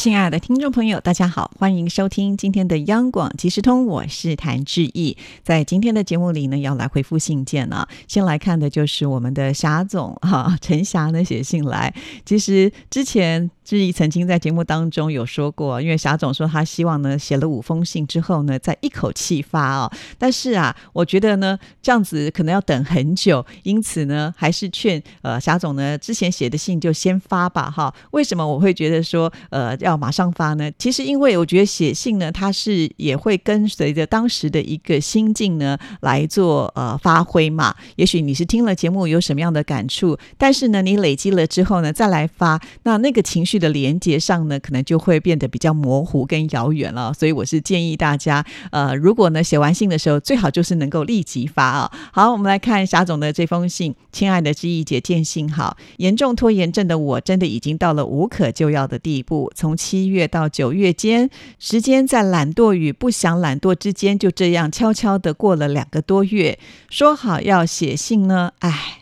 亲爱的听众朋友，大家好，欢迎收听今天的央广即时通，我是谭志毅。在今天的节目里呢，要来回复信件了。先来看的就是我们的霞总哈，陈霞呢写信来。其实之前。志毅曾经在节目当中有说过，因为霞总说他希望呢写了五封信之后呢再一口气发哦，但是啊，我觉得呢这样子可能要等很久，因此呢还是劝呃霞总呢之前写的信就先发吧哈。为什么我会觉得说呃要马上发呢？其实因为我觉得写信呢它是也会跟随着当时的一个心境呢来做呃发挥嘛。也许你是听了节目有什么样的感触，但是呢你累积了之后呢再来发，那那个情绪。的连接上呢，可能就会变得比较模糊跟遥远了。所以我是建议大家，呃，如果呢写完信的时候，最好就是能够立即发啊。好，我们来看霞总的这封信。亲爱的知意姐，见信好。严重拖延症的我，真的已经到了无可救药的地步。从七月到九月间，时间在懒惰与不想懒惰之间，就这样悄悄的过了两个多月。说好要写信呢，唉。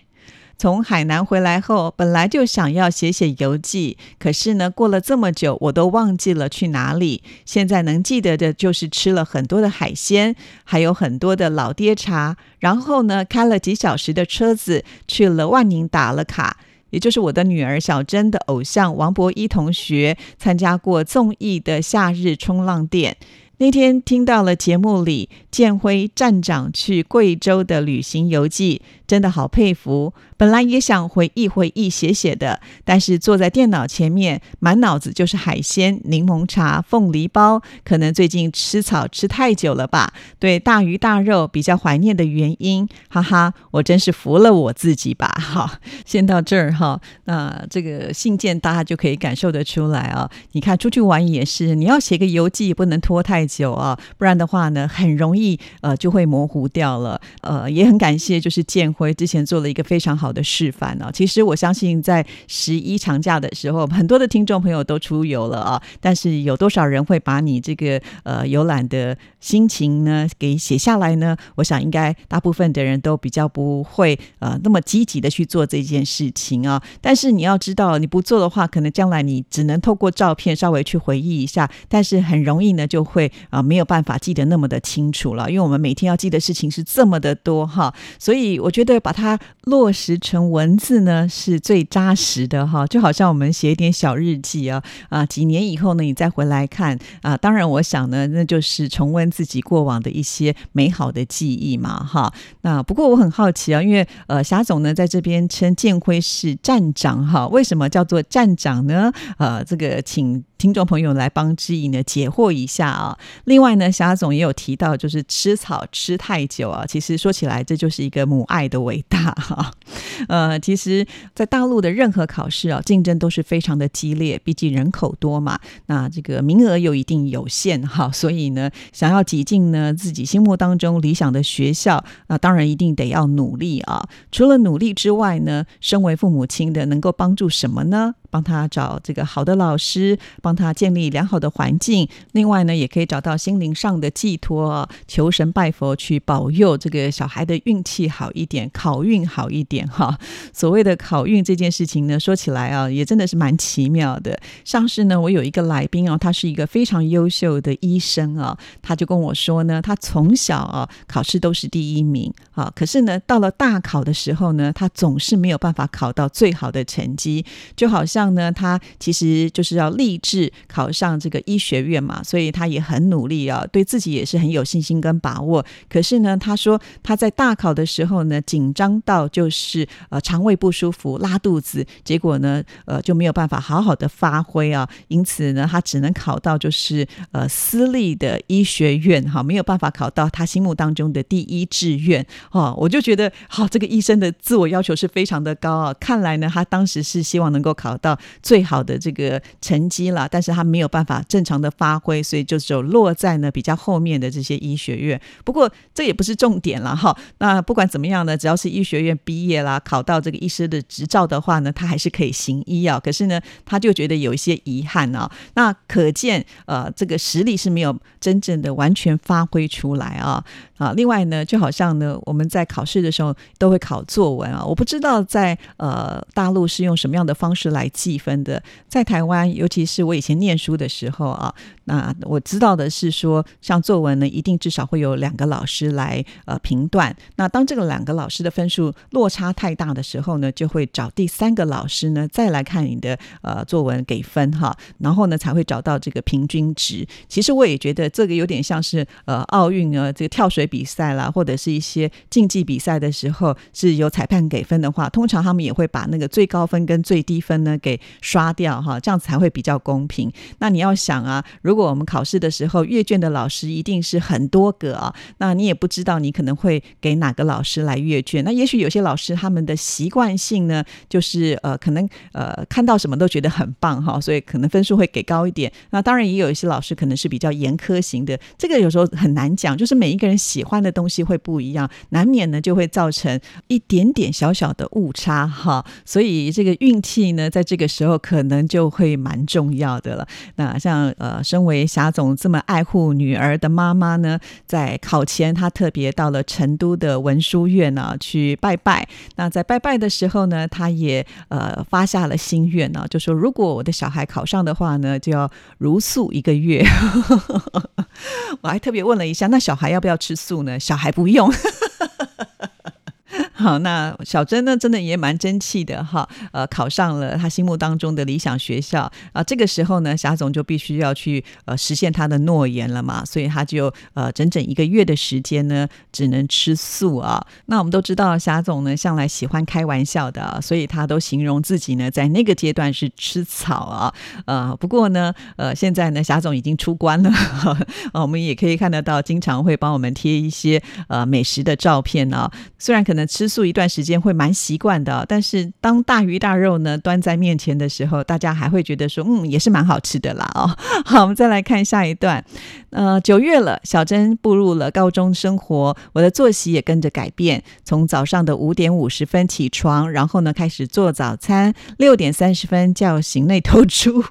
从海南回来后，本来就想要写写游记，可是呢，过了这么久，我都忘记了去哪里。现在能记得的就是吃了很多的海鲜，还有很多的老爹茶。然后呢，开了几小时的车子去了万宁打了卡，也就是我的女儿小珍的偶像王博一同学参加过综艺的夏日冲浪店。那天听到了节目里建辉站长去贵州的旅行游记，真的好佩服。本来也想回忆回忆写写的，但是坐在电脑前面，满脑子就是海鲜、柠檬茶、凤梨包。可能最近吃草吃太久了吧？对大鱼大肉比较怀念的原因，哈哈，我真是服了我自己吧。哈，先到这儿哈。那这个信件大家就可以感受得出来啊。你看出去玩也是，你要写个游记，不能拖太久啊，不然的话呢，很容易呃就会模糊掉了。呃，也很感谢就是建辉之前做了一个非常好。的示范啊？其实我相信，在十一长假的时候，很多的听众朋友都出游了啊。但是有多少人会把你这个呃游览的心情呢给写下来呢？我想应该大部分的人都比较不会呃那么积极的去做这件事情啊。但是你要知道，你不做的话，可能将来你只能透过照片稍微去回忆一下，但是很容易呢就会啊没有办法记得那么的清楚了。因为我们每天要记的事情是这么的多哈，所以我觉得把它落实。成文字呢是最扎实的哈，就好像我们写一点小日记啊啊，几年以后呢你再回来看啊，当然我想呢那就是重温自己过往的一些美好的记忆嘛哈。那不过我很好奇啊，因为呃霞总呢在这边称建辉是站长哈，为什么叫做站长呢？呃，这个请。听众朋友来帮知意呢解惑一下啊！另外呢，霞总也有提到，就是吃草吃太久啊，其实说起来这就是一个母爱的伟大哈。呃，其实，在大陆的任何考试啊，竞争都是非常的激烈，毕竟人口多嘛，那这个名额又一定有限哈，所以呢，想要要挤进呢自己心目当中理想的学校，那当然一定得要努力啊。除了努力之外呢，身为父母亲的能够帮助什么呢？帮他找这个好的老师，帮他建立良好的环境。另外呢，也可以找到心灵上的寄托，求神拜佛去保佑这个小孩的运气好一点，考运好一点哈。所谓的考运这件事情呢，说起来啊，也真的是蛮奇妙的。上次呢，我有一个来宾啊，他是一个非常优秀的医生啊，他就跟我说呢，他从小啊考试都是第一名啊，可是呢，到了大考的时候呢，他总是没有办法考到最好的成绩，就好像。这样呢，他其实就是要立志考上这个医学院嘛，所以他也很努力啊，对自己也是很有信心跟把握。可是呢，他说他在大考的时候呢，紧张到就是呃肠胃不舒服、拉肚子，结果呢呃就没有办法好好的发挥啊，因此呢，他只能考到就是呃私立的医学院哈，没有办法考到他心目当中的第一志愿哦。我就觉得好，这个医生的自我要求是非常的高啊。看来呢，他当时是希望能够考到。到最好的这个成绩了，但是他没有办法正常的发挥，所以就只有落在呢比较后面的这些医学院。不过这也不是重点了哈。那不管怎么样呢，只要是医学院毕业啦，考到这个医师的执照的话呢，他还是可以行医啊。可是呢，他就觉得有一些遗憾啊。那可见呃，这个实力是没有真正的完全发挥出来啊。啊，另外呢，就好像呢，我们在考试的时候都会考作文啊。我不知道在呃大陆是用什么样的方式来细分的。在台湾，尤其是我以前念书的时候啊，那我知道的是说，像作文呢，一定至少会有两个老师来呃评断。那当这个两个老师的分数落差太大的时候呢，就会找第三个老师呢再来看你的呃作文给分哈，然后呢才会找到这个平均值。其实我也觉得这个有点像是呃奥运啊，这个跳水。比赛啦，或者是一些竞技比赛的时候，是由裁判给分的话，通常他们也会把那个最高分跟最低分呢给刷掉哈，这样子才会比较公平。那你要想啊，如如果我们考试的时候阅卷的老师一定是很多个啊，那你也不知道你可能会给哪个老师来阅卷。那也许有些老师他们的习惯性呢，就是呃，可能呃看到什么都觉得很棒哈，所以可能分数会给高一点。那当然也有一些老师可能是比较严苛型的，这个有时候很难讲，就是每一个人喜。欢的东西会不一样，难免呢就会造成一点点小小的误差哈。所以这个运气呢，在这个时候可能就会蛮重要的了。那像呃，生物为霞总这么爱护女儿的妈妈呢，在考前她特别到了成都的文殊院呢去拜拜。那在拜拜的时候呢，她也呃发下了心愿呢，就说如果我的小孩考上的话呢，就要如素一个月。我还特别问了一下，那小孩要不要吃？素呢？小孩不用。好，那小珍呢，真的也蛮争气的哈。呃，考上了他心目当中的理想学校啊。这个时候呢，霞总就必须要去呃实现他的诺言了嘛，所以他就呃整整一个月的时间呢，只能吃素啊。那我们都知道，霞总呢向来喜欢开玩笑的，所以他都形容自己呢在那个阶段是吃草啊。呃，不过呢，呃，现在呢，霞总已经出关了啊，我们也可以看得到，经常会帮我们贴一些呃美食的照片啊。虽然可能吃。素一段时间会蛮习惯的，但是当大鱼大肉呢端在面前的时候，大家还会觉得说，嗯，也是蛮好吃的啦哦。好，我们再来看下一段。呃，九月了，小珍步入了高中生活，我的作息也跟着改变，从早上的五点五十分起床，然后呢开始做早餐，六点三十分叫醒内偷猪。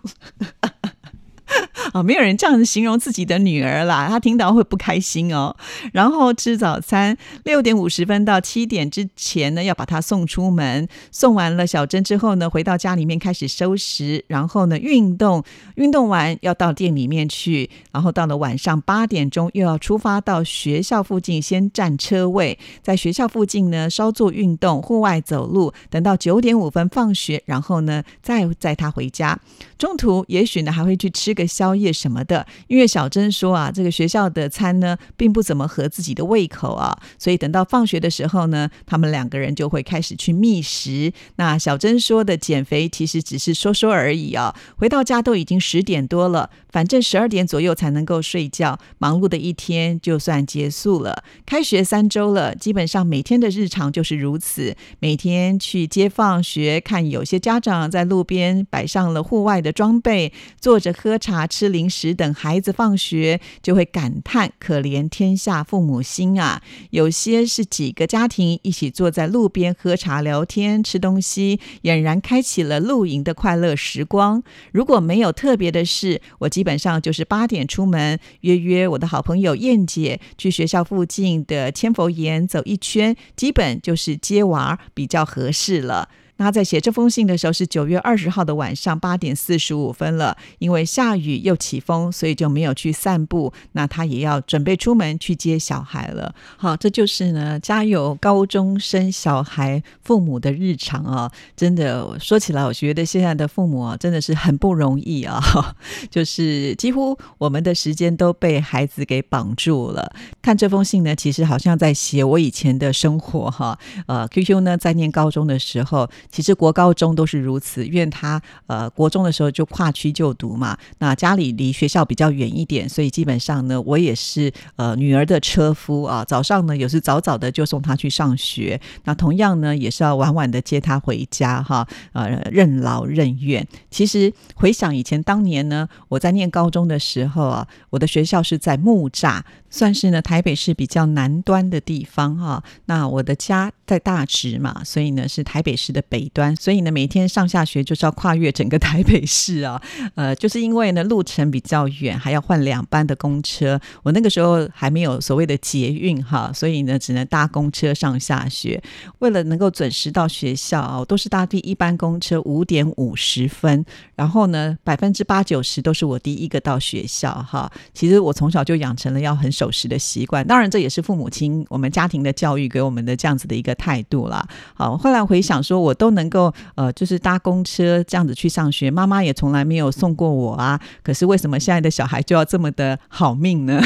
啊，没有人这样子形容自己的女儿啦，她听到会不开心哦。然后吃早餐，六点五十分到七点之前呢，要把她送出门。送完了小珍之后呢，回到家里面开始收拾，然后呢运动，运动完要到店里面去。然后到了晚上八点钟，又要出发到学校附近先占车位，在学校附近呢稍作运动，户外走路，等到九点五分放学，然后呢再载她回家。中途也许呢还会去吃。个宵夜什么的，因为小珍说啊，这个学校的餐呢，并不怎么合自己的胃口啊，所以等到放学的时候呢，他们两个人就会开始去觅食。那小珍说的减肥，其实只是说说而已啊。回到家都已经十点多了，反正十二点左右才能够睡觉。忙碌的一天就算结束了。开学三周了，基本上每天的日常就是如此。每天去接放学，看有些家长在路边摆上了户外的装备，坐着喝。茶吃零食等孩子放学，就会感叹可怜天下父母心啊！有些是几个家庭一起坐在路边喝茶聊天吃东西，俨然开启了露营的快乐时光。如果没有特别的事，我基本上就是八点出门，约约我的好朋友燕姐去学校附近的千佛岩走一圈，基本就是接娃比较合适了。那在写这封信的时候是九月二十号的晚上八点四十五分了，因为下雨又起风，所以就没有去散步。那他也要准备出门去接小孩了。好，这就是呢，家有高中生小孩父母的日常啊。真的说起来，我觉得现在的父母啊，真的是很不容易啊。就是几乎我们的时间都被孩子给绑住了。看这封信呢，其实好像在写我以前的生活哈。呃，Q Q 呢，在念高中的时候。其实国高中都是如此，因为他呃国中的时候就跨区就读嘛，那家里离学校比较远一点，所以基本上呢，我也是呃女儿的车夫啊。早上呢，有时早早的就送她去上学，那同样呢，也是要晚晚的接她回家哈。呃，任劳任怨。其实回想以前当年呢，我在念高中的时候啊，我的学校是在木栅。算是呢，台北市比较南端的地方哈。那我的家在大直嘛，所以呢是台北市的北端，所以呢每天上下学就是要跨越整个台北市啊。呃，就是因为呢路程比较远，还要换两班的公车。我那个时候还没有所谓的捷运哈，所以呢只能搭公车上下学。为了能够准时到学校啊，都是搭第一班公车五点五十分，然后呢百分之八九十都是我第一个到学校哈。其实我从小就养成了要很守。时的习惯，当然这也是父母亲我们家庭的教育给我们的这样子的一个态度啦。好，后来回想说，我都都能够呃，就是搭公车这样子去上学，妈妈也从来没有送过我啊。可是为什么现在的小孩就要这么的好命呢？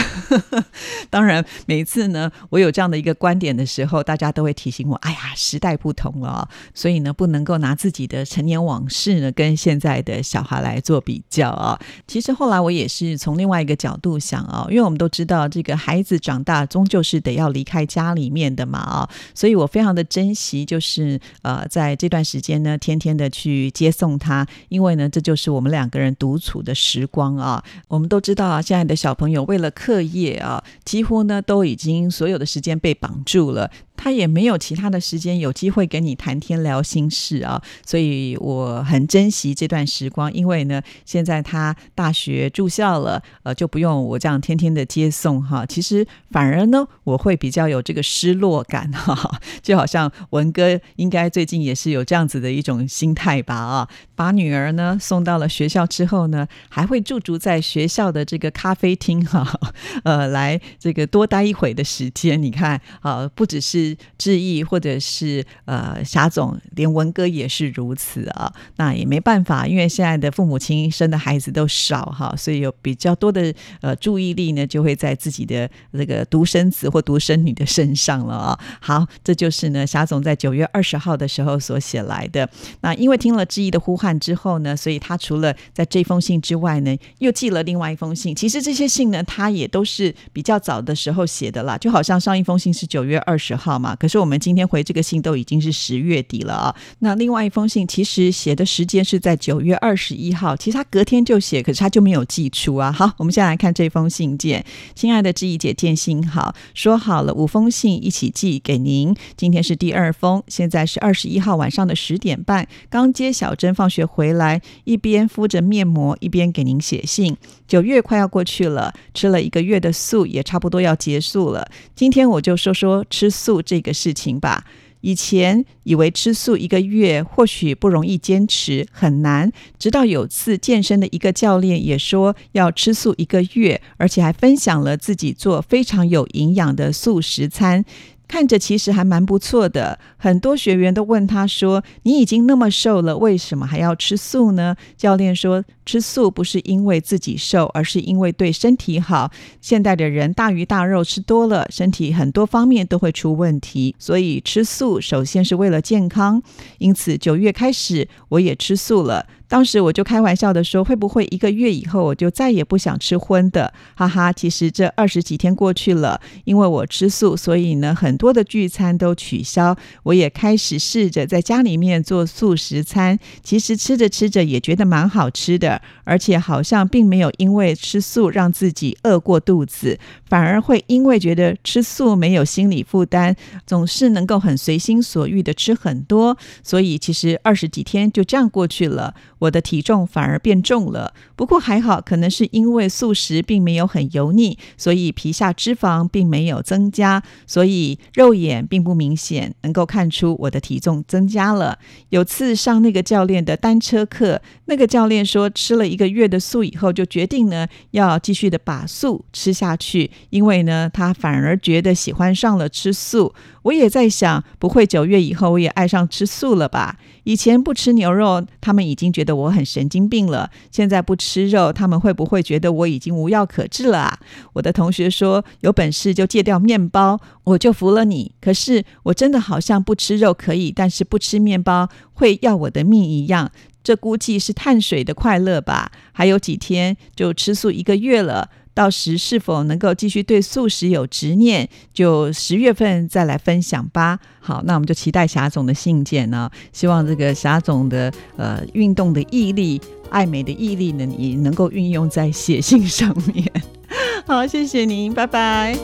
当然，每一次呢，我有这样的一个观点的时候，大家都会提醒我：哎呀，时代不同了，所以呢，不能够拿自己的成年往事呢跟现在的小孩来做比较啊。其实后来我也是从另外一个角度想啊，因为我们都知道这个。孩子长大终究是得要离开家里面的嘛啊，所以我非常的珍惜，就是呃，在这段时间呢，天天的去接送他，因为呢，这就是我们两个人独处的时光啊。我们都知道啊，现在的小朋友为了课业啊，几乎呢都已经所有的时间被绑住了。他也没有其他的时间有机会跟你谈天聊心事啊，所以我很珍惜这段时光，因为呢，现在他大学住校了，呃，就不用我这样天天的接送哈。其实反而呢，我会比较有这个失落感哈，就好像文哥应该最近也是有这样子的一种心态吧啊，把女儿呢送到了学校之后呢，还会驻足在学校的这个咖啡厅哈，呃，来这个多待一会的时间。你看啊，不只是。志毅，或者是呃，霞总，连文哥也是如此啊。那也没办法，因为现在的父母亲生的孩子都少哈，所以有比较多的呃注意力呢，就会在自己的这个独生子或独生女的身上了啊。好，这就是呢，霞总在九月二十号的时候所写写来的。那因为听了致意的呼唤之后呢，所以他除了在这封信之外呢，又寄了另外一封信。其实这些信呢，他也都是比较早的时候写的啦，就好像上一封信是九月二十号。嘛，可是我们今天回这个信都已经是十月底了啊。那另外一封信其实写的时间是在九月二十一号，其实他隔天就写，可是他就没有寄出啊。好，我们先来看这封信件。亲爱的志毅姐，见信好，说好了五封信一起寄给您，今天是第二封，现在是二十一号晚上的十点半，刚接小珍放学回来，一边敷着面膜，一边给您写信。九月快要过去了，吃了一个月的素也差不多要结束了，今天我就说说吃素。这个事情吧，以前以为吃素一个月或许不容易坚持，很难。直到有次健身的一个教练也说要吃素一个月，而且还分享了自己做非常有营养的素食餐。看着其实还蛮不错的，很多学员都问他说：“你已经那么瘦了，为什么还要吃素呢？”教练说：“吃素不是因为自己瘦，而是因为对身体好。现代的人大鱼大肉吃多了，身体很多方面都会出问题，所以吃素首先是为了健康。因此九月开始我也吃素了。”当时我就开玩笑的说，会不会一个月以后我就再也不想吃荤的？哈哈，其实这二十几天过去了，因为我吃素，所以呢，很多的聚餐都取消。我也开始试着在家里面做素食餐，其实吃着吃着也觉得蛮好吃的，而且好像并没有因为吃素让自己饿过肚子，反而会因为觉得吃素没有心理负担，总是能够很随心所欲的吃很多，所以其实二十几天就这样过去了。我的体重反而变重了，不过还好，可能是因为素食并没有很油腻，所以皮下脂肪并没有增加，所以肉眼并不明显，能够看出我的体重增加了。有次上那个教练的单车课，那个教练说吃了一个月的素以后，就决定呢要继续的把素吃下去，因为呢他反而觉得喜欢上了吃素。我也在想，不会九月以后我也爱上吃素了吧？以前不吃牛肉，他们已经觉得我很神经病了。现在不吃肉，他们会不会觉得我已经无药可治了啊？我的同学说，有本事就戒掉面包。我就服了你。可是我真的好像不吃肉可以，但是不吃面包会要我的命一样。这估计是碳水的快乐吧？还有几天就吃素一个月了。到时是否能够继续对素食有执念，就十月份再来分享吧。好，那我们就期待霞总的信件呢。希望这个霞总的呃运动的毅力、爱美的毅力呢，也能够运用在写信上面。好，谢谢您，拜拜。